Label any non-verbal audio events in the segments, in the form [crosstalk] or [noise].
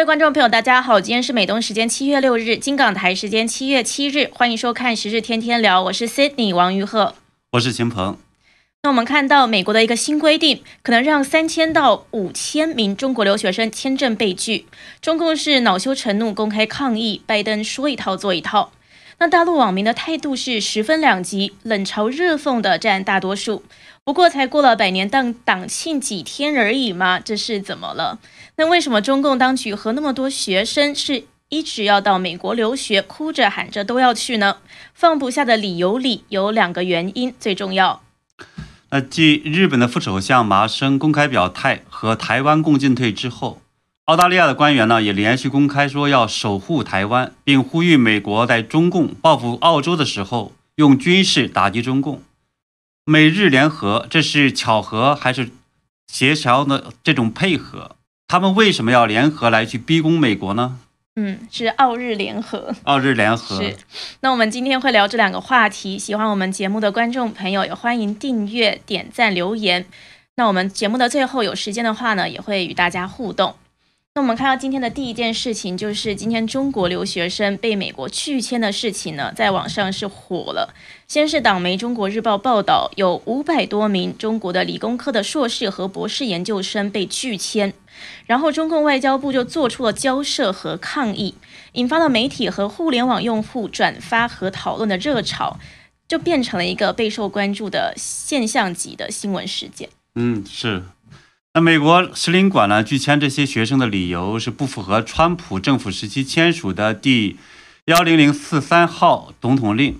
位观众朋友，大家好，今天是美东时间七月六日，金港台时间七月七日，欢迎收看《时事天天聊》，我是 Sydney 王玉鹤，我是秦鹏。那我们看到美国的一个新规定，可能让三千到五千名中国留学生签证被拒，中共是恼羞成怒，公开抗议，拜登说一套做一套。那大陆网民的态度是十分两极，冷嘲热讽的占大多数。不过才过了百年党党庆几天而已嘛，这是怎么了？那为什么中共当局和那么多学生是一直要到美国留学，哭着喊着都要去呢？放不下的理由里有两个原因，最重要。那继日本的副首相麻生公开表态和台湾共进退之后。澳大利亚的官员呢，也连续公开说要守护台湾，并呼吁美国在中共报复澳洲的时候用军事打击中共。美日联合，这是巧合还是协调的这种配合？他们为什么要联合来去逼宫美国呢？嗯，是澳日联合。澳日联合是。那我们今天会聊这两个话题。喜欢我们节目的观众朋友也欢迎订阅、点赞、留言。那我们节目的最后有时间的话呢，也会与大家互动。我们看到今天的第一件事情，就是今天中国留学生被美国拒签的事情呢，在网上是火了。先是党媒《中国日报》报道，有五百多名中国的理工科的硕士和博士研究生被拒签，然后中共外交部就做出了交涉和抗议，引发了媒体和互联网用户转发和讨论的热潮，就变成了一个备受关注的现象级的新闻事件。嗯，是。那美国使领馆呢拒签这些学生的理由是不符合川普政府时期签署的第幺零零四三号总统令。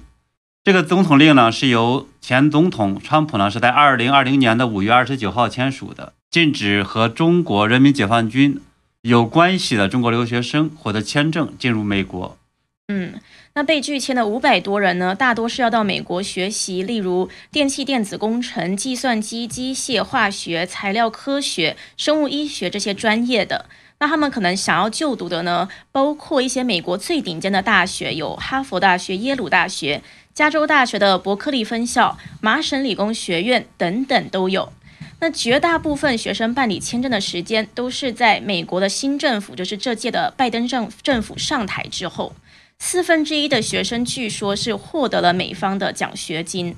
这个总统令呢是由前总统川普呢是在二零二零年的五月二十九号签署的，禁止和中国人民解放军有关系的中国留学生获得签证进入美国。嗯。那被拒签的五百多人呢，大多是要到美国学习，例如电气电子工程、计算机、机械、化学、材料科学、生物医学这些专业的。那他们可能想要就读的呢，包括一些美国最顶尖的大学，有哈佛大学、耶鲁大学、加州大学的伯克利分校、麻省理工学院等等都有。那绝大部分学生办理签证的时间，都是在美国的新政府，就是这届的拜登政政府上台之后。四分之一的学生据说是获得了美方的奖学金。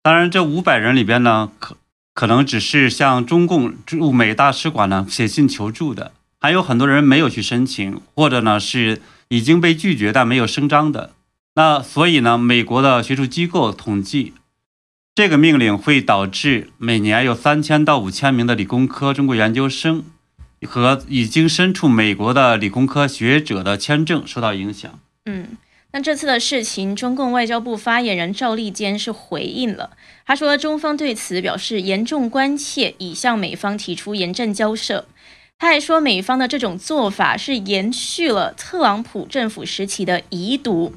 当然，这五百人里边呢，可可能只是向中共驻美大使馆呢写信求助的，还有很多人没有去申请，或者呢是已经被拒绝但没有声张的。那所以呢，美国的学术机构统计，这个命令会导致每年有三千到五千名的理工科中国研究生。和已经身处美国的理工科学者的签证受到影响。嗯，那这次的事情，中共外交部发言人赵立坚是回应了，他说中方对此表示严重关切，已向美方提出严正交涉。他还说，美方的这种做法是延续了特朗普政府时期的遗毒，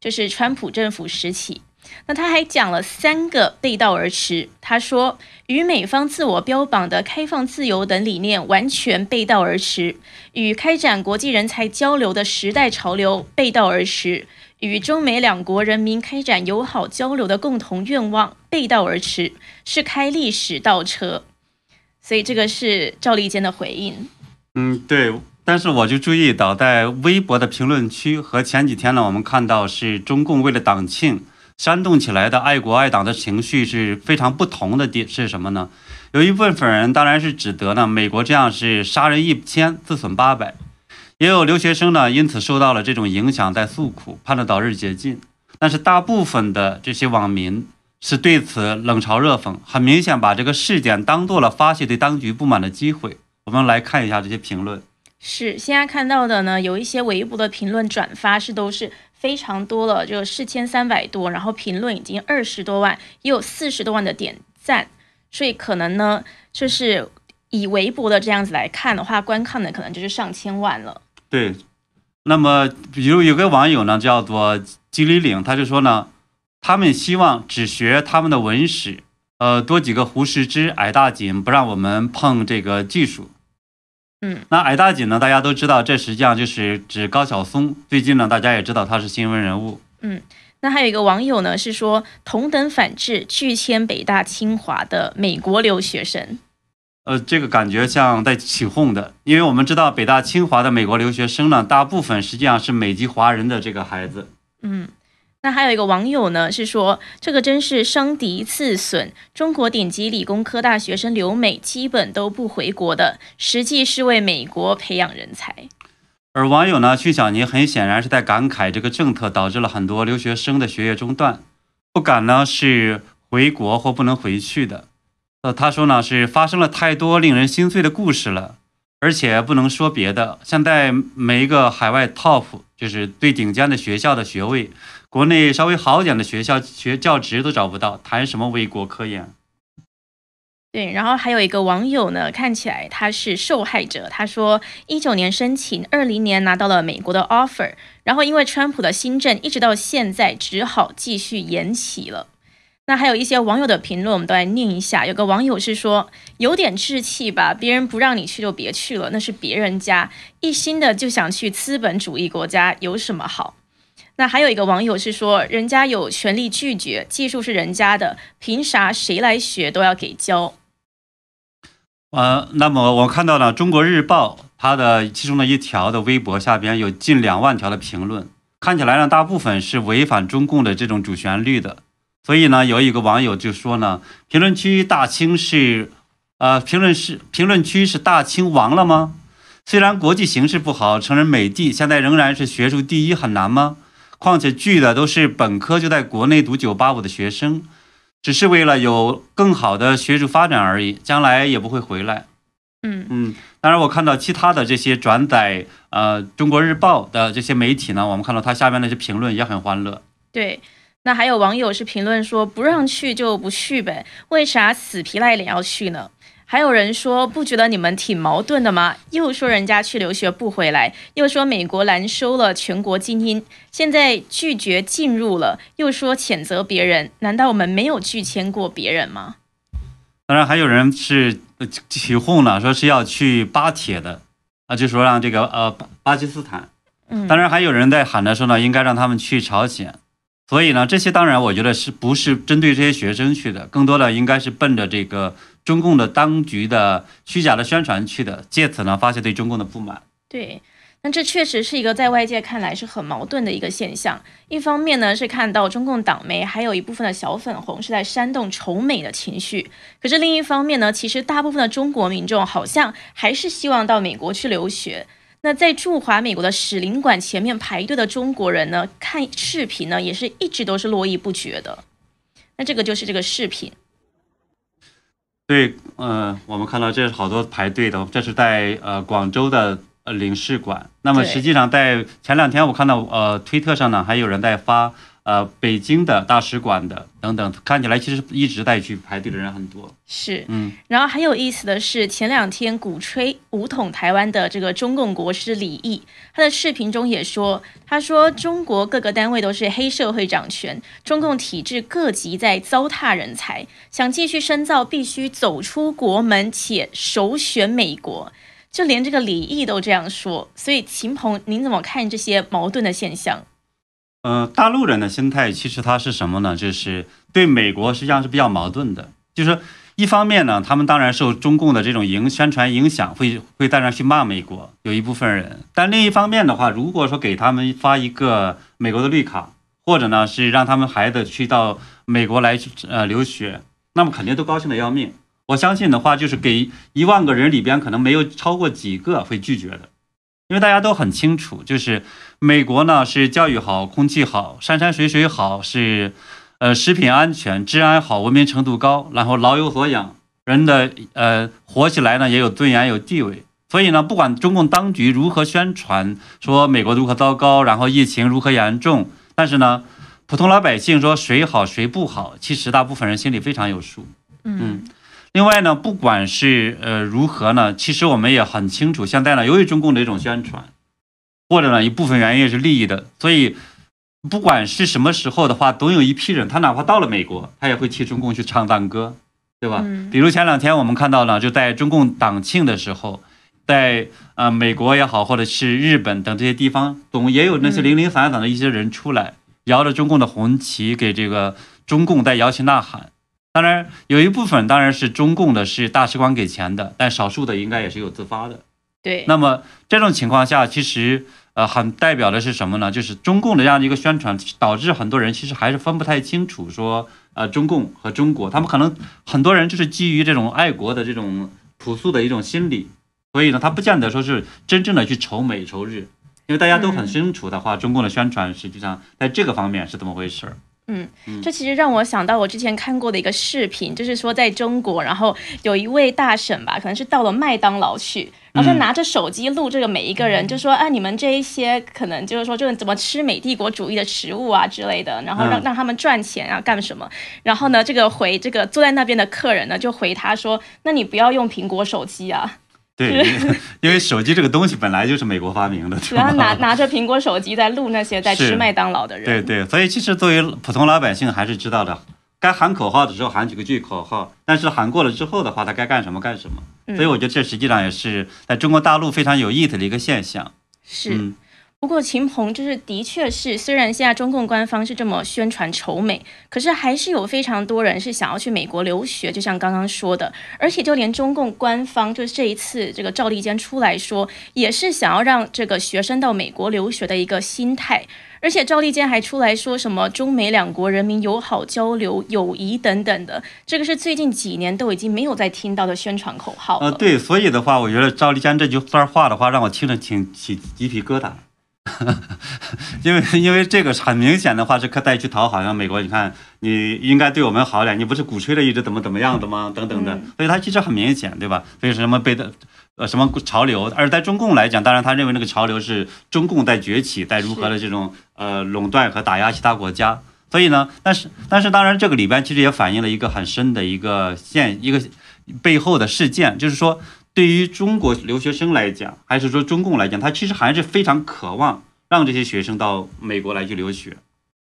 就是川普政府时期。那他还讲了三个背道而驰。他说，与美方自我标榜的开放、自由等理念完全背道而驰，与开展国际人才交流的时代潮流背道而驰，与中美两国人民开展友好交流的共同愿望背道而驰，是开历史倒车。所以这个是赵立坚的回应。嗯，对。但是我就注意到，在微博的评论区和前几天呢，我们看到是中共为了党庆。煽动起来的爱国爱党的情绪是非常不同的点是什么呢？有一部分人当然是指责呢，美国这样是杀人一千自损八百，也有留学生呢因此受到了这种影响在诉苦，盼着早日解禁。但是大部分的这些网民是对此冷嘲热讽，很明显把这个事件当做了发泄对当局不满的机会。我们来看一下这些评论。是现在看到的呢，有一些微博的评论转发是都是。非常多了，就四千三百多，然后评论已经二十多万，也有四十多万的点赞，所以可能呢，就是以微博的这样子来看的话，观看的可能就是上千万了。对，那么比如有个网友呢，叫做吉里岭，他就说呢，他们希望只学他们的文史，呃，多几个胡适之、矮大紧，不让我们碰这个技术。嗯，那矮大紧呢？大家都知道，这实际上就是指高晓松。最近呢，大家也知道他是新闻人物。嗯，那还有一个网友呢，是说同等反制拒签北大清华的美国留学生。呃，这个感觉像在起哄的，因为我们知道北大清华的美国留学生呢，大部分实际上是美籍华人的这个孩子。嗯，那还有一个网友呢是说，这个真是伤敌刺损，中国顶级理工科大学生留美基本都不回国的，实际是为美国培养人才。而网友呢，曲小尼很显然是在感慨这个政策导致了很多留学生的学业中断，不敢呢是回国或不能回去的。呃，他说呢是发生了太多令人心碎的故事了，而且不能说别的。现在每一个海外 top 就是最顶尖的学校的学位，国内稍微好点的学校学教职都找不到，谈什么为国科研？对，然后还有一个网友呢，看起来他是受害者。他说，一九年申请，二零年拿到了美国的 offer，然后因为川普的新政，一直到现在只好继续延期了。那还有一些网友的评论，我们都来念一下。有个网友是说，有点志气吧，别人不让你去就别去了，那是别人家，一心的就想去资本主义国家，有什么好？那还有一个网友是说，人家有权利拒绝，技术是人家的，凭啥谁来学都要给教？呃，那么我看到了《中国日报》它的其中的一条的微博下边有近两万条的评论，看起来呢，大部分是违反中共的这种主旋律的。所以呢，有一个网友就说呢，评论区大清是，呃，评论是评论区是大清亡了吗？虽然国际形势不好，承认美帝现在仍然是学术第一很难吗？况且聚的都是本科就在国内读九八五的学生，只是为了有更好的学术发展而已，将来也不会回来。嗯嗯，当然我看到其他的这些转载呃中国日报的这些媒体呢，我们看到它下面那些评论也很欢乐。对。那还有网友是评论说不让去就不去呗，为啥死皮赖脸要去呢？还有人说不觉得你们挺矛盾的吗？又说人家去留学不回来，又说美国拦收了全国精英，现在拒绝进入了，又说谴责别人，难道我们没有拒签过别人吗？当然还有人是起哄了，说是要去巴铁的啊，就说让这个呃巴巴基斯坦，嗯，当然还有人在喊着说呢，应该让他们去朝鲜。所以呢，这些当然我觉得是不是针对这些学生去的，更多的应该是奔着这个中共的当局的虚假的宣传去的，借此呢发泄对中共的不满。对，那这确实是一个在外界看来是很矛盾的一个现象。一方面呢是看到中共党媒还有一部分的小粉红是在煽动仇美的情绪，可是另一方面呢，其实大部分的中国民众好像还是希望到美国去留学。那在驻华美国的使领馆前面排队的中国人呢？看视频呢，也是一直都是络绎不绝的。那这个就是这个视频。对，呃，我们看到这是好多排队的，这是在呃广州的呃领事馆。那么实际上在前两天，我看到呃推特上呢，还有人在发。呃，北京的大使馆的等等，看起来其实一直在去排队的人很多。是，嗯，然后很有意思的是，前两天鼓吹武统台湾的这个中共国师李毅，他的视频中也说，他说中国各个单位都是黑社会掌权，中共体制各级在糟蹋人才，想继续深造必须走出国门，且首选美国。就连这个李毅都这样说，所以秦鹏，您怎么看这些矛盾的现象？嗯，大陆人的心态其实他是什么呢？就是对美国实际上是比较矛盾的。就是一方面呢，他们当然受中共的这种影宣传影响，会会在那去骂美国，有一部分人。但另一方面的话，如果说给他们发一个美国的绿卡，或者呢是让他们孩子去到美国来呃留学，那么肯定都高兴的要命。我相信的话，就是给一万个人里边，可能没有超过几个会拒绝的。因为大家都很清楚，就是美国呢是教育好、空气好、山山水水好，是呃食品安全、治安好、文明程度高，然后老有所养，人的呃活起来呢也有尊严、有地位。所以呢，不管中共当局如何宣传说美国如何糟糕，然后疫情如何严重，但是呢，普通老百姓说谁好谁不好，其实大部分人心里非常有数。嗯。另外呢，不管是呃如何呢，其实我们也很清楚，现在呢，由于中共的一种宣传，或者呢一部分原因是利益的，所以不管是什么时候的话，总有一批人，他哪怕到了美国，他也会替中共去唱赞歌，对吧？比如前两天我们看到了，就在中共党庆的时候，在呃美国也好，或者是日本等这些地方，总也有那些零零散散的一些人出来，摇着中共的红旗，给这个中共在摇旗呐喊。当然有一部分当然是中共的是大使馆给钱的，但少数的应该也是有自发的。对，那么这种情况下，其实呃很代表的是什么呢？就是中共的这样的一个宣传，导致很多人其实还是分不太清楚说呃中共和中国，他们可能很多人就是基于这种爱国的这种朴素的一种心理，所以呢，他不见得说是真正的去仇美仇日，因为大家都很清楚的话，中共的宣传实际上在这个方面是怎么回事儿。嗯，这其实让我想到我之前看过的一个视频，就是说在中国，然后有一位大婶吧，可能是到了麦当劳去，然后就拿着手机录这个每一个人，就说啊，你们这一些可能就是说就是怎么吃美帝国主义的食物啊之类的，然后让让他们赚钱啊干什么？然后呢，这个回这个坐在那边的客人呢，就回他说，那你不要用苹果手机啊。对，[laughs] 因为手机这个东西本来就是美国发明的，主要拿拿着苹果手机在录那些在吃麦当劳的人。对对，所以其实作为普通老百姓还是知道的，该喊口号的时候喊几个句口号，但是喊过了之后的话，他该干什么干什么。所以我觉得这实际上也是在中国大陆非常有意思的一个现象。是。不过秦鹏就是的确是，虽然现在中共官方是这么宣传仇美，可是还是有非常多人是想要去美国留学，就像刚刚说的，而且就连中共官方就是这一次这个赵立坚出来说，也是想要让这个学生到美国留学的一个心态，而且赵立坚还出来说什么中美两国人民友好交流、友谊等等的，这个是最近几年都已经没有再听到的宣传口号。呃，对，所以的话，我觉得赵立坚这句段话的话，让我听着挺起鸡皮疙瘩。[laughs] 因为因为这个很明显的话是可带去讨好，像美国，你看你应该对我们好点，你不是鼓吹了一直怎么怎么样的吗？等等的，所以它其实很明显，对吧？所以什么被的呃什么潮流，而在中共来讲，当然他认为那个潮流是中共在崛起，在如何的这种呃垄断和打压其他国家。所以呢，但是但是当然这个里边其实也反映了一个很深的一个现一个背后的事件，就是说。对于中国留学生来讲，还是说中共来讲，他其实还是非常渴望让这些学生到美国来去留学。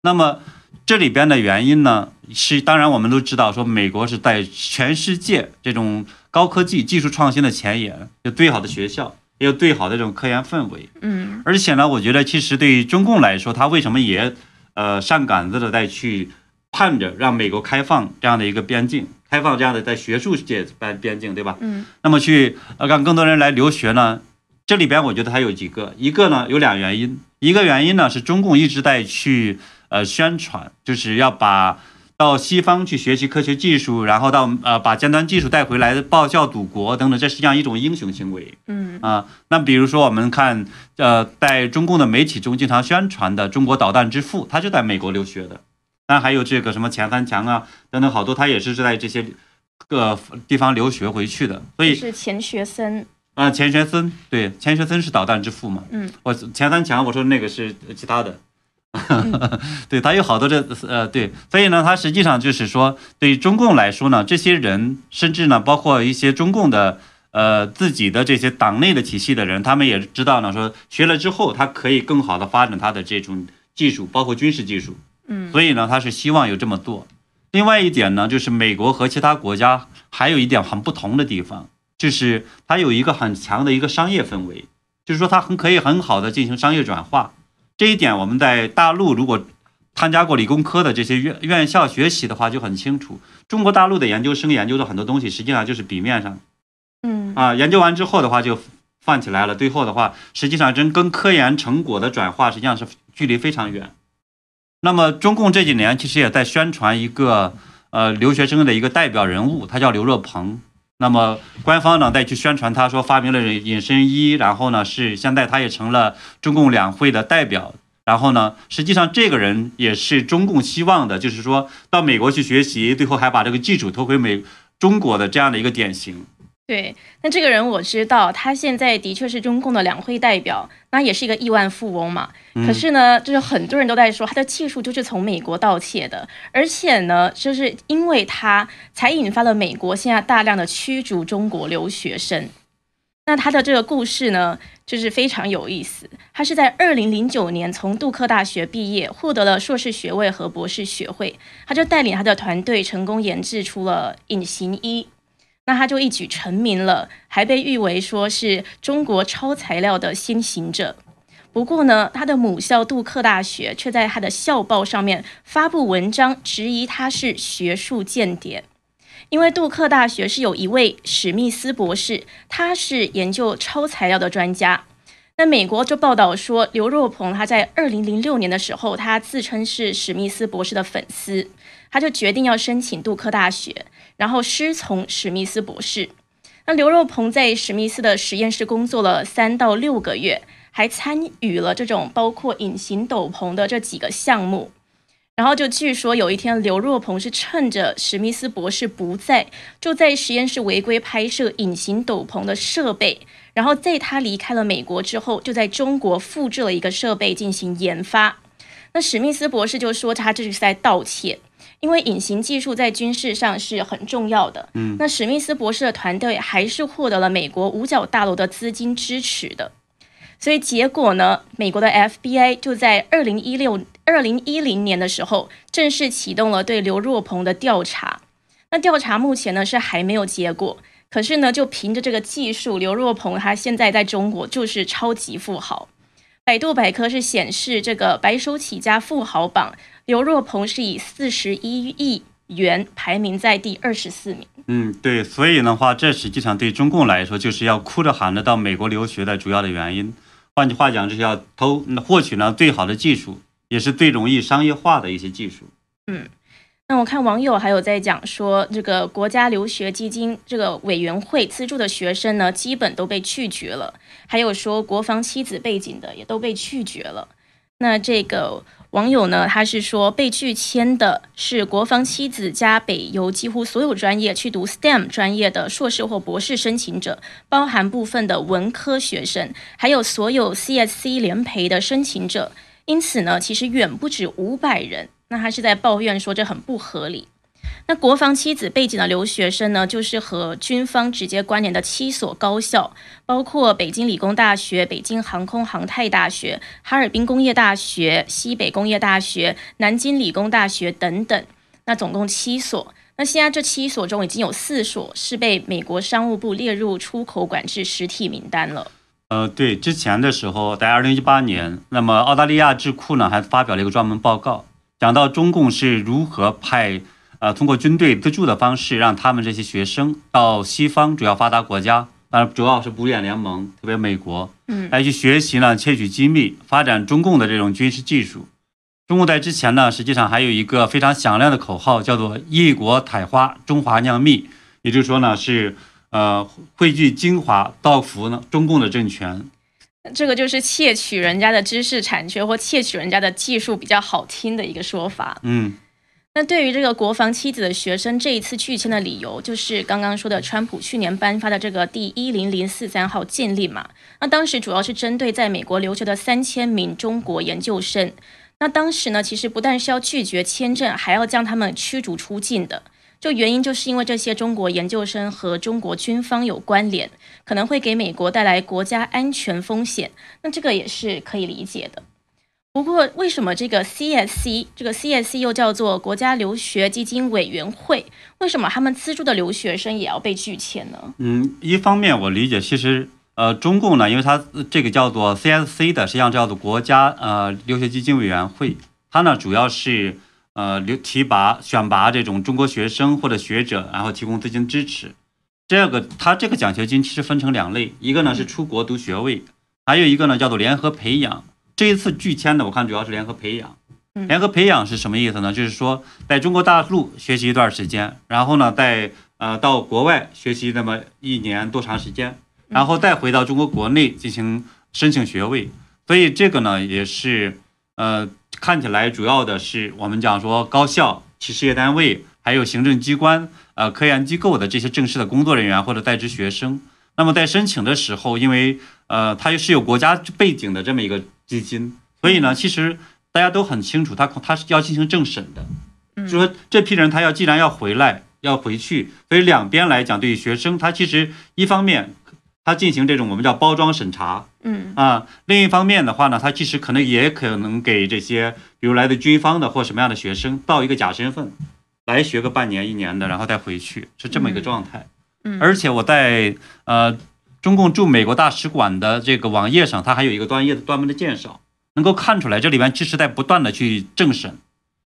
那么这里边的原因呢，是当然我们都知道，说美国是在全世界这种高科技技术创新的前沿，有最好的学校，也有最好的这种科研氛围。嗯，而且呢，我觉得其实对于中共来说，他为什么也呃上杆子的再去盼着让美国开放这样的一个边境？开放这样的在学术界边边境，对吧？嗯。那么去呃让更多人来留学呢？这里边我觉得还有几个，一个呢有两原因，一个原因呢是中共一直在去呃宣传，就是要把到西方去学习科学技术，然后到呃把尖端技术带回来报效祖国等等，这实际上一种英雄行为。嗯。啊，那比如说我们看呃在中共的媒体中经常宣传的中国导弹之父，他就在美国留学的。那还有这个什么钱三强啊等等好多，他也是是在这些各地方留学回去的，所以是钱学森啊，钱学森对，钱学森是导弹之父嘛？嗯，我钱三强我说那个是其他的，[laughs] 对他有好多这呃对，所以呢，他实际上就是说，对于中共来说呢，这些人甚至呢，包括一些中共的呃自己的这些党内的体系的人，他们也知道呢，说学了之后，他可以更好的发展他的这种技术，包括军事技术。嗯，所以呢，他是希望有这么做。另外一点呢，就是美国和其他国家还有一点很不同的地方，就是它有一个很强的一个商业氛围，就是说它很可以很好的进行商业转化。这一点我们在大陆如果参加过理工科的这些院院校学习的话就很清楚。中国大陆的研究生研究的很多东西，实际上就是笔面上，嗯啊，研究完之后的话就放起来了，最后的话实际上真跟科研成果的转化实际上是距离非常远。那么，中共这几年其实也在宣传一个呃留学生的一个代表人物，他叫刘若鹏。那么，官方呢再去宣传他说发明了隐身衣，然后呢是现在他也成了中共两会的代表。然后呢，实际上这个人也是中共希望的，就是说到美国去学习，最后还把这个技术投回美中国的这样的一个典型。对，那这个人我知道，他现在的确是中共的两会代表，那也是一个亿万富翁嘛。可是呢，就是很多人都在说他的技术就是从美国盗窃的，而且呢，就是因为他才引发了美国现在大量的驱逐中国留学生。那他的这个故事呢，就是非常有意思。他是在二零零九年从杜克大学毕业，获得了硕士学位和博士学位，他就带领他的团队成功研制出了隐形衣。那他就一举成名了，还被誉为说是中国超材料的先行者。不过呢，他的母校杜克大学却在他的校报上面发布文章，质疑他是学术间谍。因为杜克大学是有一位史密斯博士，他是研究超材料的专家。那美国就报道说，刘若鹏他在二零零六年的时候，他自称是史密斯博士的粉丝，他就决定要申请杜克大学，然后师从史密斯博士。那刘若鹏在史密斯的实验室工作了三到六个月，还参与了这种包括隐形斗篷的这几个项目。然后就据说有一天，刘若鹏是趁着史密斯博士不在，就在实验室违规拍摄隐形斗篷的设备。然后在他离开了美国之后，就在中国复制了一个设备进行研发。那史密斯博士就说他这是在盗窃，因为隐形技术在军事上是很重要的。嗯，那史密斯博士的团队还是获得了美国五角大楼的资金支持的。所以结果呢，美国的 FBI 就在二零一六、二零一零年的时候正式启动了对刘若鹏的调查。那调查目前呢是还没有结果。可是呢，就凭着这个技术，刘若鹏他现在在中国就是超级富豪。百度百科是显示这个白手起家富豪榜，刘若鹏是以四十一亿元排名在第二十四名。嗯，对，所以的话，这实际上对中共来说，就是要哭着喊着到美国留学的主要的原因。换句话讲，就是要偷获取呢最好的技术，也是最容易商业化的一些技术。嗯。那我看网友还有在讲说，这个国家留学基金这个委员会资助的学生呢，基本都被拒绝了。还有说国防妻子背景的也都被拒绝了。那这个网友呢，他是说被拒签的是国防妻子加北邮几乎所有专业去读 STEM 专业的硕士或博士申请者，包含部分的文科学生，还有所有 CSC 联培的申请者。因此呢，其实远不止五百人。那他是在抱怨说这很不合理。那国防妻子背景的留学生呢，就是和军方直接关联的七所高校，包括北京理工大学、北京航空航太大学、哈尔滨工业大学、西北工业大学、南京理工大学等等。那总共七所。那现在这七所中已经有四所是被美国商务部列入出口管制实体名单了。呃，对，之前的时候，在二零一八年，那么澳大利亚智库呢还发表了一个专门报告。讲到中共是如何派，呃，通过军队资助的方式，让他们这些学生到西方主要发达国家，当然主要是五眼联盟，特别美国，嗯，来去学习呢，窃取机密，发展中共的这种军事技术。中共在之前呢，实际上还有一个非常响亮的口号，叫做“异国采花，中华酿蜜”，也就是说呢，是呃汇聚精华，造福呢中共的政权。这个就是窃取人家的知识产权或窃取人家的技术比较好听的一个说法。嗯，那对于这个国防妻子的学生这一次拒签的理由，就是刚刚说的川普去年颁发的这个第一零零四三号禁令嘛。那当时主要是针对在美国留学的三千名中国研究生。那当时呢，其实不但是要拒绝签证，还要将他们驱逐出境的。就原因就是因为这些中国研究生和中国军方有关联，可能会给美国带来国家安全风险。那这个也是可以理解的。不过，为什么这个 CSC 这个 CSC 又叫做国家留学基金委员会？为什么他们资助的留学生也要被拒签呢？嗯，一方面我理解，其实呃，中共呢，因为它这个叫做 CSC 的，实际上叫做国家呃留学基金委员会，它呢主要是。呃，留提拔、选拔这种中国学生或者学者，然后提供资金支持。这个，它这个奖学金其实分成两类，一个呢是出国读学位，还有一个呢叫做联合培养。这一次拒签的，我看主要是联合培养。联合培养是什么意思呢？就是说，在中国大陆学习一段时间，然后呢，在呃到国外学习那么一年多长时间，然后再回到中国国内进行申请学位。所以这个呢，也是呃。看起来主要的是我们讲说高校、企事业单位，还有行政机关、呃科研机构的这些正式的工作人员或者在职学生。那么在申请的时候，因为呃它是有国家背景的这么一个基金，所以呢，其实大家都很清楚，它它是要进行政审的，就说这批人他要既然要回来要回去，所以两边来讲对于学生，他其实一方面。他进行这种我们叫包装审查，嗯啊，另一方面的话呢，他其实可能也可能给这些比如来自军方的或什么样的学生报一个假身份，来学个半年一年的，然后再回去，是这么一个状态。嗯，而且我在呃中共驻美国大使馆的这个网页上，它还有一个专业的专门的介绍，能够看出来这里边其实在不断的去政审。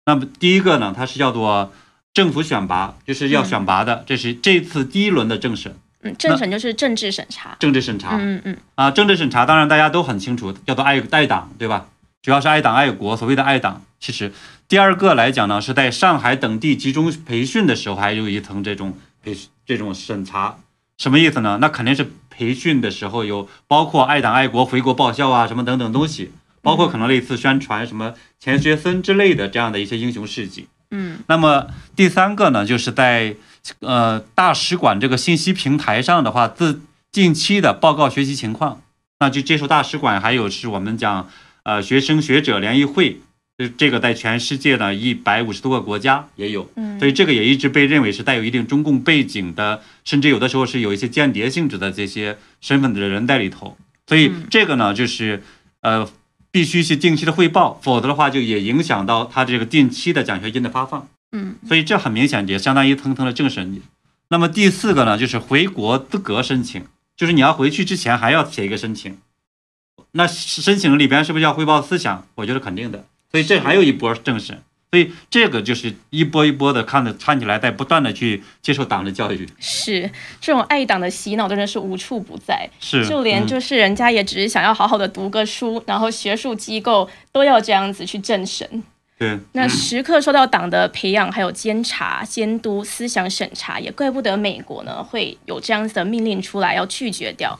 那么第一个呢，它是叫做政府选拔，就是要选拔的，这是这次第一轮的政审。嗯，政审就是政治审查。政治审查。嗯嗯啊，政治审查，当然大家都很清楚，叫做爱爱党，对吧？主要是爱党爱国，所谓的爱党。其实第二个来讲呢，是在上海等地集中培训的时候，还有一层这种培这种审查。什么意思呢？那肯定是培训的时候有包括爱党爱国、回国报效啊，什么等等东西，包括可能类似宣传什么钱学森之类的这样的一些英雄事迹。嗯，那么第三个呢，就是在呃大使馆这个信息平台上的话，自近期的报告学习情况，那就接受大使馆，还有是我们讲呃学生学者联谊会，这这个在全世界呢一百五十多个国家也有，嗯，所以这个也一直被认为是带有一定中共背景的，甚至有的时候是有一些间谍性质的这些身份的人在里头，所以这个呢就是呃必须是定期的汇报，否则的话就也影响到他这个定期的奖学金的发放。嗯，所以这很明显也相当于层层的政审。那么第四个呢，就是回国资格申请，就是你要回去之前还要写一个申请。那申请里边是不是要汇报思想？我觉得肯定的。所以这还有一波政审。所以这个就是一波一波的看着，看起来在不断的去接受党的教育。是这种爱党的洗脑的人是无处不在。是，就连就是人家也只是想要好好的读个书，然后学术机构都要这样子去政审。对，那时刻受到党的培养，还有监察、监督、思想审查，也怪不得美国呢会有这样子的命令出来要拒绝掉。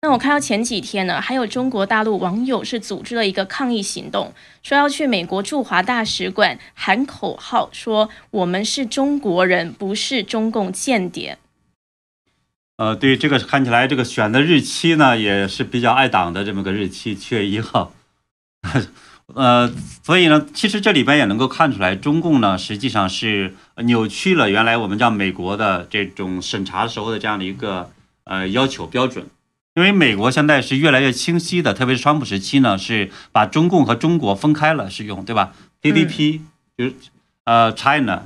那我看到前几天呢，还有中国大陆网友是组织了一个抗议行动，说要去美国驻华大使馆喊口号，说我们是中国人，不是中共间谍。呃，对这个看起来这个选的日期呢，也是比较爱党的这么个日期，七月一号。[laughs] 呃，所以呢，其实这里边也能够看出来，中共呢实际上是扭曲了原来我们叫美国的这种审查时候的这样的一个呃要求标准。因为美国现在是越来越清晰的，特别是川普时期呢，是把中共和中国分开了使用，对吧？CDP 就是呃 China，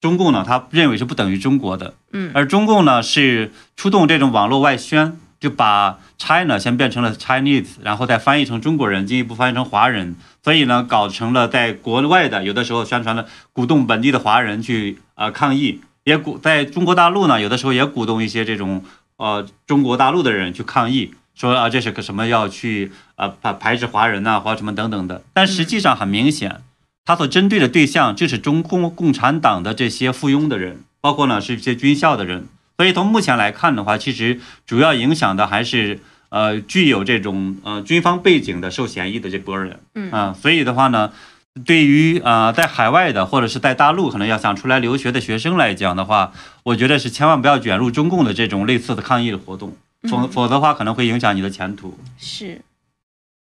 中共呢他认为是不等于中国的，嗯，而中共呢是出动这种网络外宣。就把 China 先变成了 Chinese，然后再翻译成中国人，进一步翻译成华人，所以呢，搞成了在国外的有的时候宣传了鼓动本地的华人去呃抗议，也鼓在中国大陆呢，有的时候也鼓动一些这种呃中国大陆的人去抗议，说啊这是个什么要去啊排排斥华人呐，或者什么等等的。但实际上很明显，他所针对的对象就是中共共产党的这些附庸的人，包括呢是一些军校的人。所以从目前来看的话，其实主要影响的还是呃具有这种呃军方背景的受嫌疑的这波人，嗯啊，所以的话呢，对于啊在海外的或者是在大陆可能要想出来留学的学生来讲的话，我觉得是千万不要卷入中共的这种类似的抗议的活动，否否则的话可能会影响你的前途。是。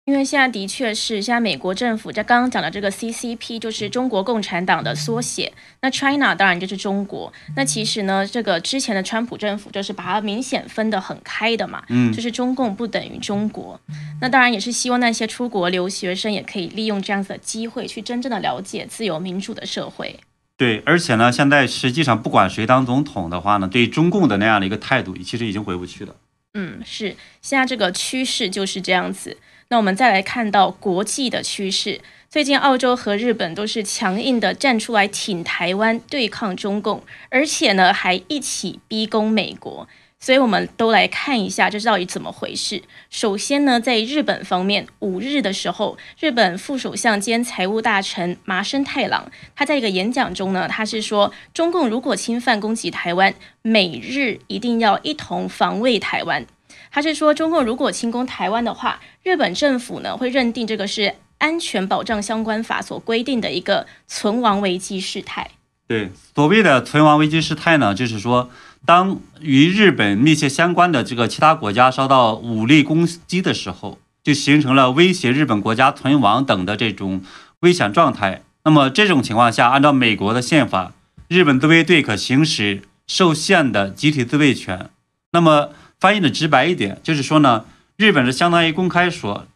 因为现在的确是，现在美国政府在刚刚讲的这个 CCP 就是中国共产党的缩写，那 China 当然就是中国。那其实呢，这个之前的川普政府就是把它明显分得很开的嘛，嗯，就是中共不等于中国。那当然也是希望那些出国留学生也可以利用这样子的机会去真正的了解自由民主的社会。对，而且呢，现在实际上不管谁当总统的话呢，对中共的那样的一个态度，其实已经回不去了。嗯，是，现在这个趋势就是这样子。那我们再来看到国际的趋势，最近澳洲和日本都是强硬的站出来挺台湾，对抗中共，而且呢还一起逼宫美国。所以我们都来看一下这到底怎么回事。首先呢，在日本方面，五日的时候，日本副首相兼财务大臣麻生太郎，他在一个演讲中呢，他是说，中共如果侵犯攻击台湾，美日一定要一同防卫台湾。他是说，中共如果侵攻台湾的话，日本政府呢会认定这个是安全保障相关法所规定的一个存亡危机事态。对，所谓的存亡危机事态呢，就是说，当与日本密切相关的这个其他国家遭到武力攻击的时候，就形成了威胁日本国家存亡等的这种危险状态。那么这种情况下，按照美国的宪法，日本自卫队可行使受限的集体自卫权。那么翻译的直白一点，就是说呢，日本是相当于公开说，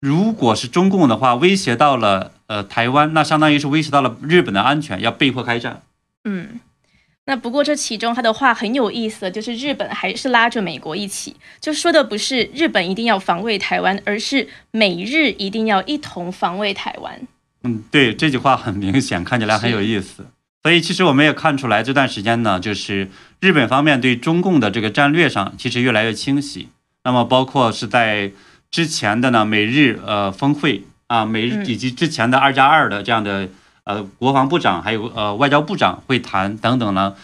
如果是中共的话威胁到了呃台湾，那相当于是威胁到了日本的安全，要被迫开战。嗯，那不过这其中他的话很有意思，就是日本还是拉着美国一起，就说的不是日本一定要防卫台湾，而是美日一定要一同防卫台湾。嗯，对，这句话很明显，看起来很有意思。所以其实我们也看出来，这段时间呢，就是日本方面对中共的这个战略上其实越来越清晰。那么包括是在之前的呢美日呃峰会啊，美日以及之前的二加二的这样的呃国防部长还有呃外交部长会谈等等呢，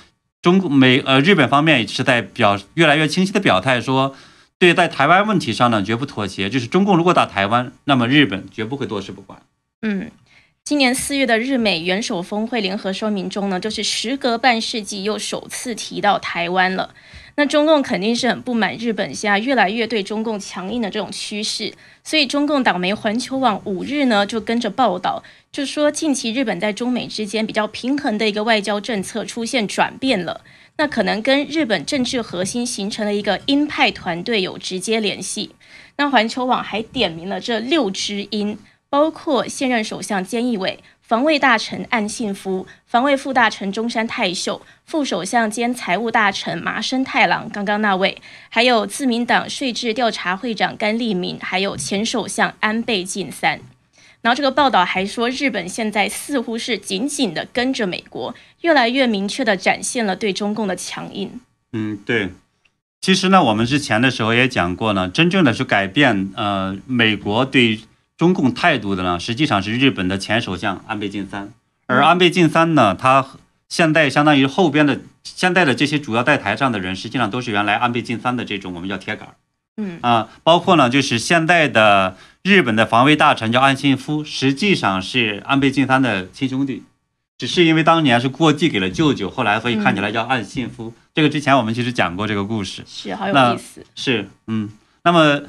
中美呃日本方面也是在表越来越清晰的表态说，对在台湾问题上呢绝不妥协，就是中共如果打台湾，那么日本绝不会坐视不管。嗯。今年四月的日美元首峰会联合说明中呢，就是时隔半世纪又首次提到台湾了。那中共肯定是很不满日本现在越来越对中共强硬的这种趋势，所以中共党媒环球网五日呢就跟着报道，就说近期日本在中美之间比较平衡的一个外交政策出现转变了，那可能跟日本政治核心形成了一个鹰派团队有直接联系。那环球网还点名了这六只鹰。包括现任首相菅义伟、防卫大臣岸信夫、防卫副大臣中山泰秀、副首相兼财务大臣麻生太郎，刚刚那位，还有自民党税制调查会长甘利明，还有前首相安倍晋三。然后这个报道还说，日本现在似乎是紧紧的跟着美国，越来越明确的展现了对中共的强硬。嗯，对。其实呢，我们之前的时候也讲过呢，真正的去改变呃美国对。中共态度的呢，实际上是日本的前首相安倍晋三，而安倍晋三呢，他现在相当于后边的现在的这些主要在台上的人，实际上都是原来安倍晋三的这种我们叫铁杆嗯。啊，包括呢，就是现在的日本的防卫大臣叫岸信夫，实际上是安倍晋三的亲兄弟，只是因为当年是过继给了舅舅，后来所以看起来叫岸信夫。这个之前我们其实讲过这个故事，是好有意思，是嗯，那么。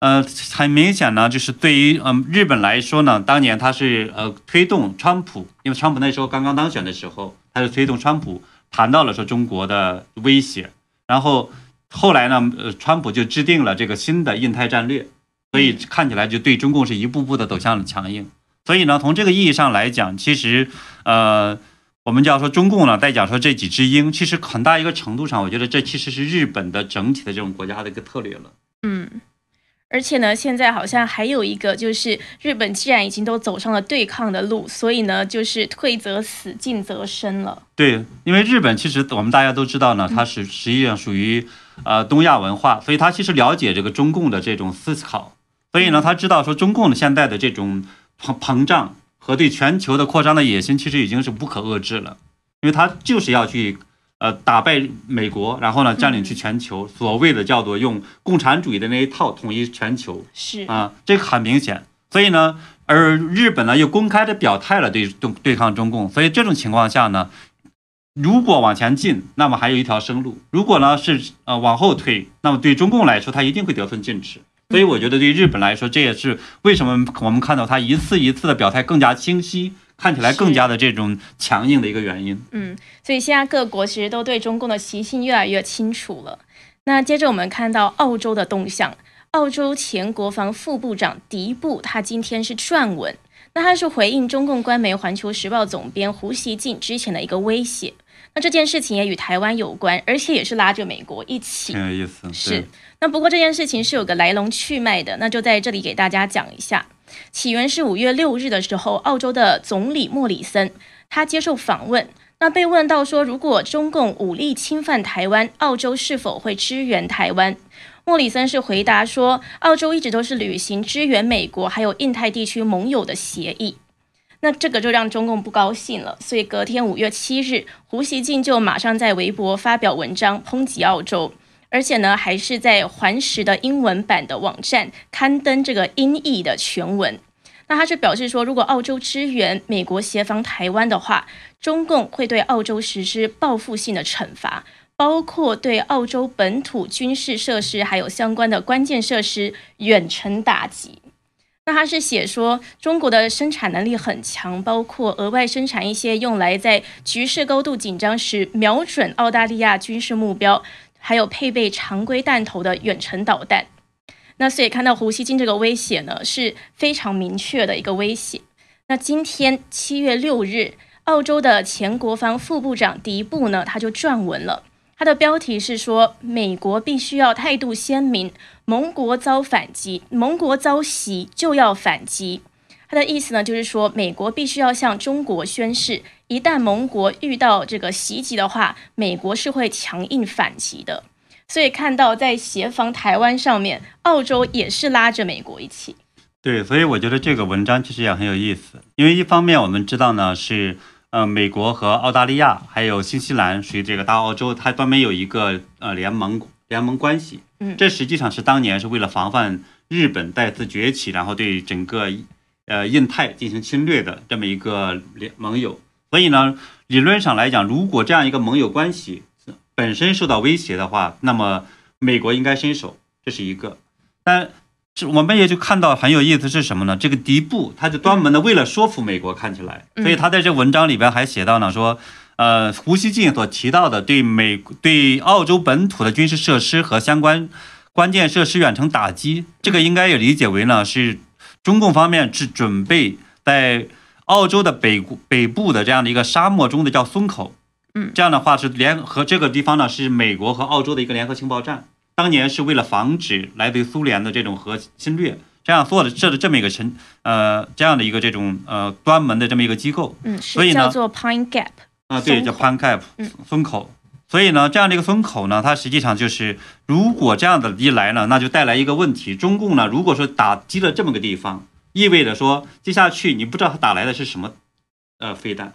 呃，很明显呢，就是对于嗯日本来说呢，当年他是呃推动川普，因为川普那时候刚刚当选的时候，他是推动川普谈到了说中国的威胁，然后后来呢，呃，川普就制定了这个新的印太战略，所以看起来就对中共是一步步的走向了强硬。所以呢，从这个意义上来讲，其实呃，我们就要说中共呢，在讲说这几只鹰，其实很大一个程度上，我觉得这其实是日本的整体的这种国家的一个策略了。嗯。而且呢，现在好像还有一个，就是日本既然已经都走上了对抗的路，所以呢，就是退则死，进则生了。对，因为日本其实我们大家都知道呢，它是实际上属于呃东亚文化，所以它其实了解这个中共的这种思考，所以呢，他知道说中共的现在的这种膨膨胀和对全球的扩张的野心，其实已经是不可遏制了，因为他就是要去。呃，打败美国，然后呢，占领去全球，所谓的叫做用共产主义的那一套统一全球，是啊，这个很明显。所以呢，而日本呢又公开的表态了对对对抗中共，所以这种情况下呢，如果往前进，那么还有一条生路；如果呢是呃往后退，那么对中共来说，他一定会得寸进尺。所以我觉得对日本来说，这也是为什么我们看到他一次一次的表态更加清晰。看起来更加的这种强硬的一个原因。嗯，所以现在各国其实都对中共的习性越来越清楚了。那接着我们看到澳洲的动向，澳洲前国防副部长迪布他今天是撰文，那他是回应中共官媒《环球时报》总编胡锡进之前的一个威胁。那这件事情也与台湾有关，而且也是拉着美国一起。很有意思。是。那不过这件事情是有个来龙去脉的，那就在这里给大家讲一下。起源是五月六日的时候，澳洲的总理莫里森他接受访问，那被问到说，如果中共武力侵犯台湾，澳洲是否会支援台湾？莫里森是回答说，澳洲一直都是履行支援美国还有印太地区盟友的协议。那这个就让中共不高兴了，所以隔天五月七日，胡锡进就马上在微博发表文章抨击澳洲。而且呢，还是在环时的英文版的网站刊登这个英译的全文。那他是表示说，如果澳洲支援美国协防台湾的话，中共会对澳洲实施报复性的惩罚，包括对澳洲本土军事设施还有相关的关键设施远程打击。那他是写说，中国的生产能力很强，包括额外生产一些用来在局势高度紧张时瞄准澳大利亚军事目标。还有配备常规弹头的远程导弹，那所以看到胡锡进这个威胁呢是非常明确的一个威胁。那今天七月六日，澳洲的前国防副部长迪布呢他就撰文了，他的标题是说美国必须要态度鲜明，盟国遭反击，盟国遭袭就要反击。他的意思呢就是说美国必须要向中国宣示。一旦盟国遇到这个袭击的话，美国是会强硬反击的。所以看到在协防台湾上面，澳洲也是拉着美国一起。对，所以我觉得这个文章其实也很有意思，因为一方面我们知道呢是，呃，美国和澳大利亚还有新西兰属于这个大澳洲，它专门有一个呃联盟联盟关系。嗯，这实际上是当年是为了防范日本再次崛起，然后对整个呃印太进行侵略的这么一个联盟友。所以呢，理论上来讲，如果这样一个盟友关系。本身受到威胁的话，那么美国应该伸手，这是一个。但是我们也就看到很有意思是什么呢？这个迪布他就专门的为了说服美国，看起来，所以他在这文章里边还写到呢，说，呃，胡锡进所提到的对美对澳洲本土的军事设施和相关关键设施远程打击，这个应该也理解为呢是中共方面是准备在澳洲的北北部的这样的一个沙漠中的叫松口。嗯，这样的话是联合这个地方呢，是美国和澳洲的一个联合情报站。当年是为了防止来自于苏联的这种核侵略，这样做的设的这么一个城呃这样的一个这种呃专门的这么一个机构。嗯，所以呢叫做 Pine Gap 啊，对，叫 Pine Gap 嗯松口。所以呢，这样的一个松口呢，它实际上就是如果这样的一来呢，那就带来一个问题：中共呢，如果说打击了这么个地方，意味着说接下去你不知道他打来的是什么呃飞弹。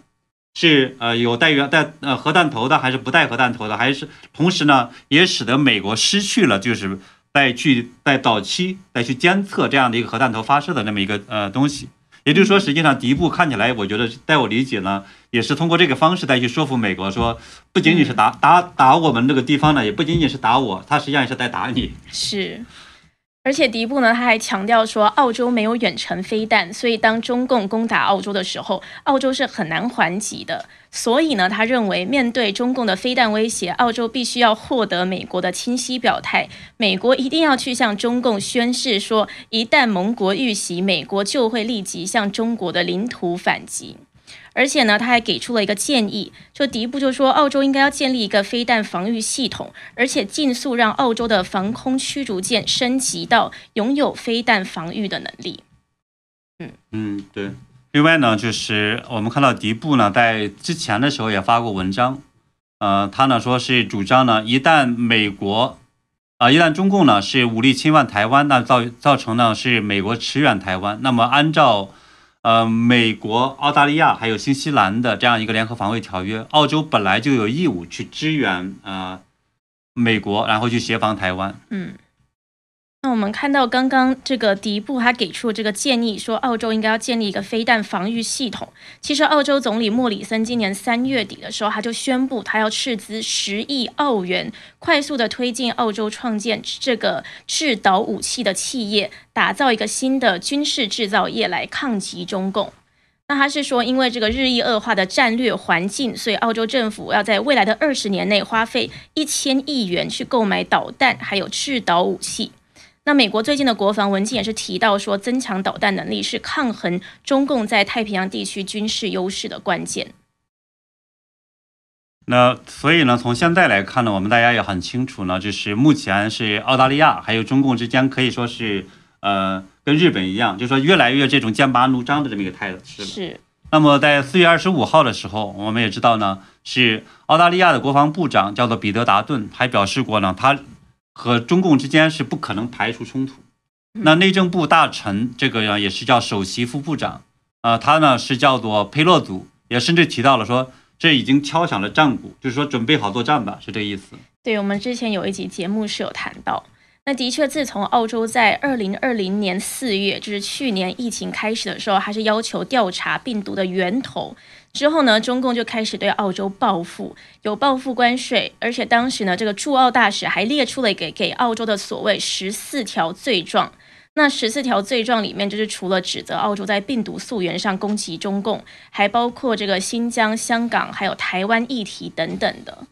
是呃有带原带呃核弹头的，还是不带核弹头的？还是同时呢，也使得美国失去了就是在去在早期再去监测这样的一个核弹头发射的那么一个呃东西。也就是说，实际上第一步看起来，我觉得在我理解呢，也是通过这个方式再去说服美国，说不仅仅是打打打我们这个地方呢，也不仅仅是打我，他实际上也是在打你。是。而且迪布呢，他还强调说，澳洲没有远程飞弹，所以当中共攻打澳洲的时候，澳洲是很难还击的。所以呢，他认为面对中共的飞弹威胁，澳洲必须要获得美国的清晰表态，美国一定要去向中共宣示说，一旦盟国遇袭，美国就会立即向中国的领土反击。而且呢，他还给出了一个建议，就第一步就说，澳洲应该要建立一个飞弹防御系统，而且尽速让澳洲的防空驱逐舰升级到拥有飞弹防御的能力。嗯嗯，对。另外呢，就是我们看到迪布呢，在之前的时候也发过文章，呃，他呢说是主张呢，一旦美国啊，一旦中共呢是武力侵犯台湾，那造造成呢是美国驰援台湾，那么按照。呃，美国、澳大利亚还有新西兰的这样一个联合防卫条约，澳洲本来就有义务去支援呃美国，然后去协防台湾。嗯。那我们看到刚刚这个迪布他给出这个建议，说澳洲应该要建立一个飞弹防御系统。其实澳洲总理莫里森今年三月底的时候，他就宣布他要斥资十亿澳元，快速的推进澳洲创建这个制导武器的企业，打造一个新的军事制造业来抗击中共。那他是说，因为这个日益恶化的战略环境，所以澳洲政府要在未来的二十年内花费一千亿元去购买导弹，还有制导武器。那美国最近的国防文件也是提到说，增强导弹能力是抗衡中共在太平洋地区军事优势的关键。那所以呢，从现在来看呢，我们大家也很清楚呢，就是目前是澳大利亚还有中共之间可以说是呃跟日本一样，就是说越来越这种剑拔弩张的这么一个态势。是。那么在四月二十五号的时候，我们也知道呢，是澳大利亚的国防部长叫做彼得达顿还表示过呢，他。和中共之间是不可能排除冲突。那内政部大臣这个呀，也是叫首席副部长，啊，他呢是叫做佩洛祖，也甚至提到了说，这已经敲响了战鼓，就是说准备好作战吧，是这个意思。对我们之前有一集节目是有谈到。那的确，自从澳洲在二零二零年四月，就是去年疫情开始的时候，还是要求调查病毒的源头。之后呢，中共就开始对澳洲报复，有报复关税，而且当时呢，这个驻澳大使还列出了给给澳洲的所谓十四条罪状。那十四条罪状里面，就是除了指责澳洲在病毒溯源上攻击中共，还包括这个新疆、香港还有台湾议题等等的。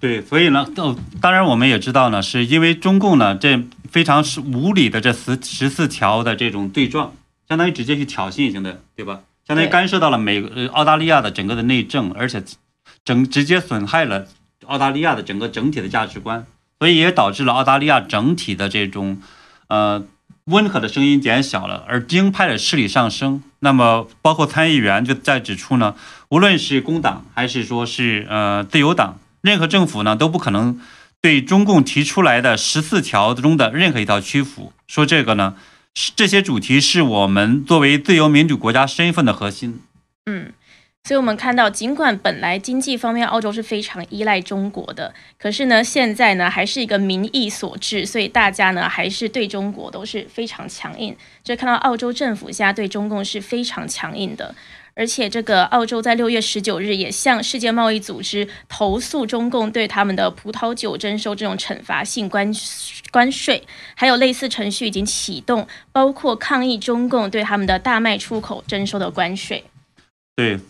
对，所以呢，哦，当然我们也知道呢，是因为中共呢这非常是无理的这十十四条的这种对撞，相当于直接去挑衅型的，对吧？相当于干涉到了美呃澳大利亚的整个的内政，而且整直接损害了澳大利亚的整个整体的价值观，所以也导致了澳大利亚整体的这种呃温和的声音减小了，而鹰派的势力上升。那么包括参议员就在指出呢，无论是工党还是说是呃自由党，任何政府呢都不可能对中共提出来的十四条中的任何一条屈服。说这个呢，这些主题是我们作为自由民主国家身份的核心。嗯。所以，我们看到，尽管本来经济方面澳洲是非常依赖中国的，可是呢，现在呢还是一个民意所致，所以大家呢还是对中国都是非常强硬。就看到澳洲政府现在对中共是非常强硬的，而且这个澳洲在六月十九日也向世界贸易组织投诉中共对他们的葡萄酒征收这种惩罚性关关税，还有类似程序已经启动，包括抗议中共对他们的大麦出口征收的关税。对，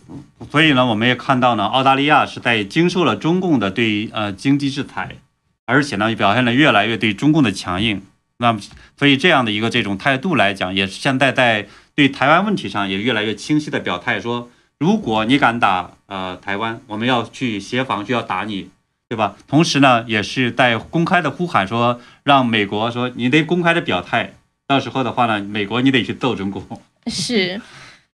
所以呢，我们也看到呢，澳大利亚是在经受了中共的对呃经济制裁，而且呢，表现的越来越对中共的强硬。那么，所以这样的一个这种态度来讲，也是现在在对台湾问题上也越来越清晰的表态，说如果你敢打呃台湾，我们要去协防，就要打你，对吧？同时呢，也是在公开的呼喊说，让美国说你得公开的表态，到时候的话呢，美国你得去揍中国。[laughs] 是。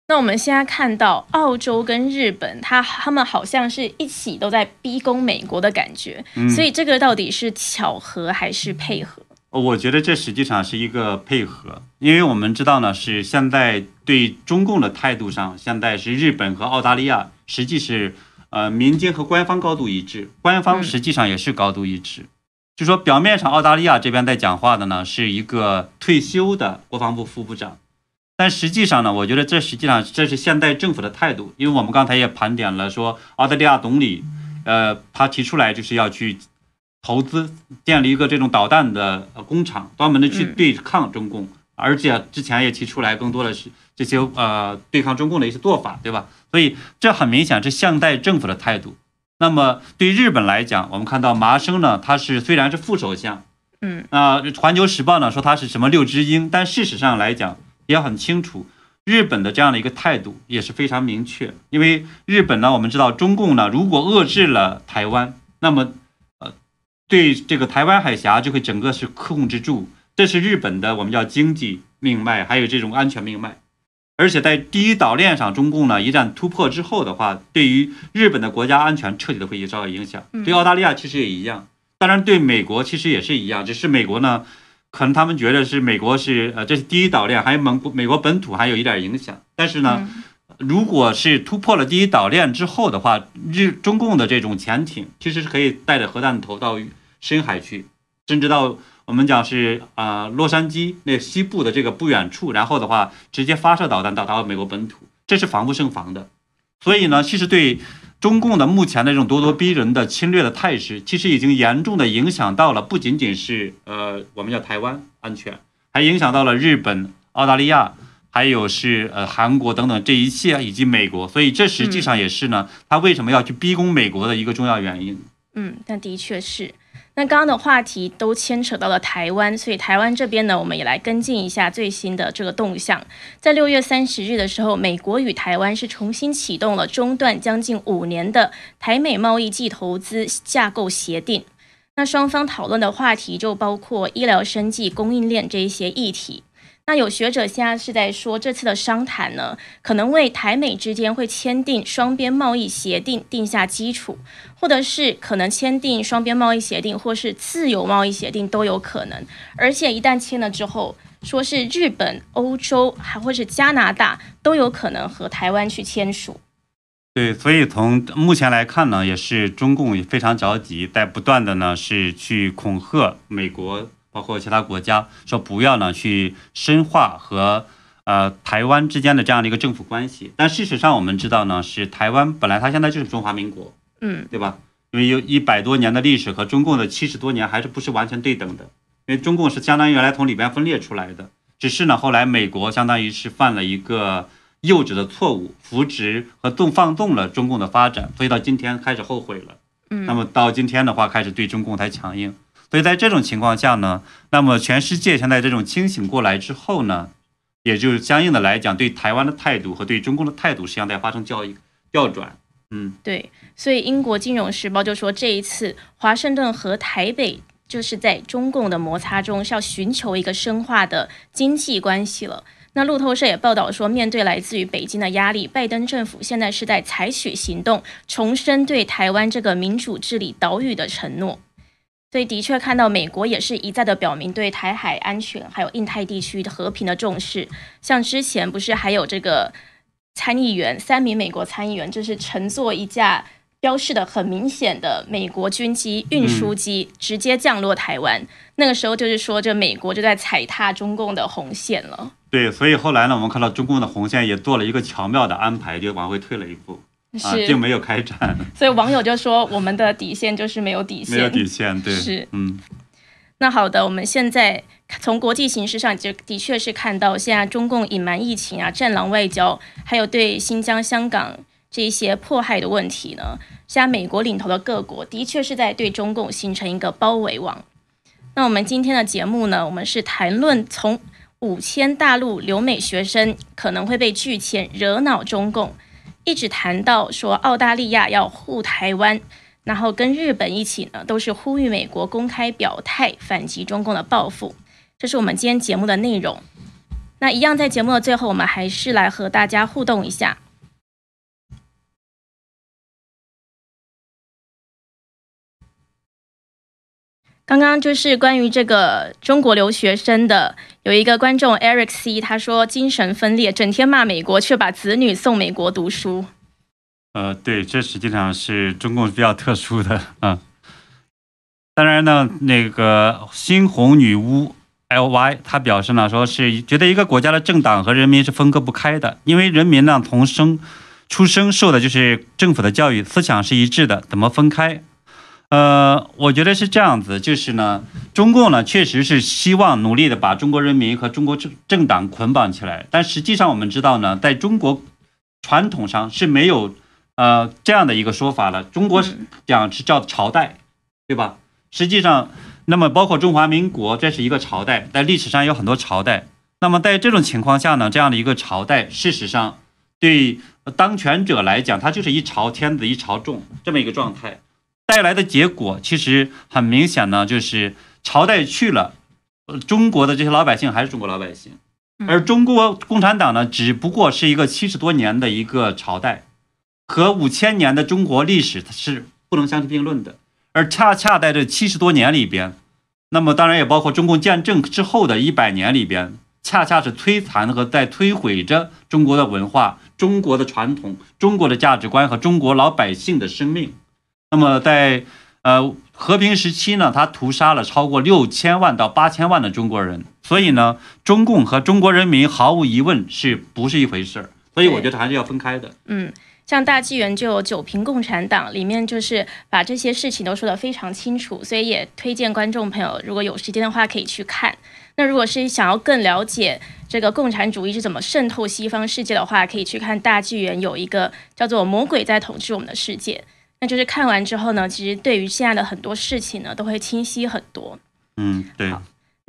那我们现在看到澳洲跟日本，他他们好像是一起都在逼宫美国的感觉，所以这个到底是巧合还是配合？我觉得这实际上是一个配合，因为我们知道呢，是现在对中共的态度上，现在是日本和澳大利亚实际是呃民间和官方高度一致，官方实际上也是高度一致，就说表面上澳大利亚这边在讲话的呢，是一个退休的国防部副部长。但实际上呢，我觉得这实际上这是现代政府的态度，因为我们刚才也盘点了，说澳大利亚总理，呃，他提出来就是要去投资建立一个这种导弹的工厂，专门的去对抗中共，而且之前也提出来更多的是这些呃对抗中共的一些做法，对吧？所以这很明显是现代政府的态度。那么对日本来讲，我们看到麻生呢，他是虽然是副首相，嗯，那环球时报呢说他是什么六只鹰，但事实上来讲。也很清楚，日本的这样的一个态度也是非常明确。因为日本呢，我们知道中共呢，如果遏制了台湾，那么，呃，对这个台湾海峡就会整个是控制住。这是日本的我们叫经济命脉，还有这种安全命脉。而且在第一岛链上，中共呢一旦突破之后的话，对于日本的国家安全彻底的会受到影响。对澳大利亚其实也一样，当然对美国其实也是一样，只是美国呢。可能他们觉得是美国是呃，这是第一岛链，还有美美国本土还有一点影响。但是呢，如果是突破了第一岛链之后的话，日中共的这种潜艇其实是可以带着核弹头到深海去，甚至到我们讲是啊洛杉矶那西部的这个不远处，然后的话直接发射导弹到达美国本土，这是防不胜防的。所以呢，其实对。中共的目前的这种咄咄逼人的侵略的态势，其实已经严重的影响到了不仅仅是呃我们叫台湾安全，还影响到了日本、澳大利亚，还有是呃韩国等等这一切以及美国，所以这实际上也是呢，他为什么要去逼宫美国的一个重要原因。嗯，但的确是。那刚刚的话题都牵扯到了台湾，所以台湾这边呢，我们也来跟进一下最新的这个动向。在六月三十日的时候，美国与台湾是重新启动了中断将近五年的台美贸易暨投资架构协定。那双方讨论的话题就包括医疗、生计、供应链这一些议题。那有学者现在是在说，这次的商谈呢，可能为台美之间会签订双边贸易协定定下基础，或者是可能签订双边贸易协定，或是自由贸易协定都有可能。而且一旦签了之后，说是日本、欧洲还或是加拿大都有可能和台湾去签署。对，所以从目前来看呢，也是中共也非常着急，在不断的呢是去恐吓美国。包括其他国家说不要呢去深化和呃台湾之间的这样的一个政府关系，但事实上我们知道呢，是台湾本来它现在就是中华民国，嗯，对吧？因为有一百多年的历史和中共的七十多年还是不是完全对等的，因为中共是相当于原来从里边分裂出来的，只是呢后来美国相当于是犯了一个幼稚的错误，扶植和纵放纵了中共的发展，所以到今天开始后悔了，嗯，那么到今天的话开始对中共才强硬。所以在这种情况下呢，那么全世界现在这种清醒过来之后呢，也就是相应的来讲，对台湾的态度和对中共的态度实际上在发生教育调转。嗯，对。所以英国金融时报就说，这一次华盛顿和台北就是在中共的摩擦中是要寻求一个深化的经济关系了。那路透社也报道说，面对来自于北京的压力，拜登政府现在是在采取行动，重申对台湾这个民主治理岛屿的承诺。所以，的确看到美国也是一再的表明对台海安全还有印太地区的和平的重视。像之前不是还有这个参议员三名美国参议员，就是乘坐一架标示的很明显的美国军机运输机直接降落台湾。那个时候就是说，这美国就在踩踏中共的红线了。对，所以后来呢，我们看到中共的红线也做了一个巧妙的安排，就往回退了一步。啊，并没有开战，[laughs] 所以网友就说我们的底线就是没有底线，没有底线，对，是，嗯。那好的，我们现在从国际形势上就的确是看到，现在中共隐瞒疫情啊、战狼外交，还有对新疆、香港这一些迫害的问题呢，现在美国领头的各国的确是在对中共形成一个包围网。那我们今天的节目呢，我们是谈论从五千大陆留美学生可能会被拒签，惹恼中共。一直谈到说澳大利亚要护台湾，然后跟日本一起呢，都是呼吁美国公开表态反击中共的报复。这是我们今天节目的内容。那一样在节目的最后，我们还是来和大家互动一下。刚刚就是关于这个中国留学生的，有一个观众 Eric C，他说精神分裂，整天骂美国，却把子女送美国读书。呃，对，这实际上是中共比较特殊的 [laughs] 啊。当然呢，那个猩红女巫 Ly 他表示呢，说是觉得一个国家的政党和人民是分割不开的，因为人民呢从生出生受的就是政府的教育，思想是一致的，怎么分开？呃，我觉得是这样子，就是呢，中共呢确实是希望努力的把中国人民和中国政政党捆绑起来，但实际上我们知道呢，在中国传统上是没有呃这样的一个说法的。中国讲是叫朝代，对吧？实际上，那么包括中华民国，这是一个朝代，在历史上有很多朝代。那么在这种情况下呢，这样的一个朝代，事实上对当权者来讲，他就是一朝天子一朝众这么一个状态。带来的结果其实很明显呢，就是朝代去了，中国的这些老百姓还是中国老百姓，而中国共产党呢，只不过是一个七十多年的一个朝代，和五千年的中国历史它是不能相提并论的。而恰恰在这七十多年里边，那么当然也包括中共建政之后的一百年里边，恰恰是摧残和在摧毁着中国的文化、中国的传统、中国的价值观和中国老百姓的生命。那么在呃和平时期呢，他屠杀了超过六千万到八千万的中国人，所以呢，中共和中国人民毫无疑问是不是一回事儿？所以我觉得还是要分开的。嗯，像大纪元就有《九评共产党》里面就是把这些事情都说得非常清楚，所以也推荐观众朋友如果有时间的话可以去看。那如果是想要更了解这个共产主义是怎么渗透西方世界的话，可以去看大纪元有一个叫做《魔鬼在统治我们的世界》。那就是看完之后呢，其实对于现在的很多事情呢，都会清晰很多。嗯，对。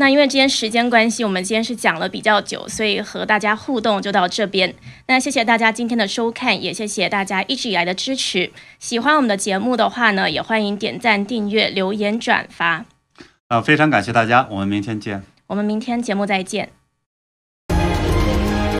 那因为今天时间关系，我们今天是讲了比较久，所以和大家互动就到这边。那谢谢大家今天的收看，也谢谢大家一直以来的支持。喜欢我们的节目的话呢，也欢迎点赞、订阅、留言、转发。啊，非常感谢大家，我们明天见。我们明天节目再见。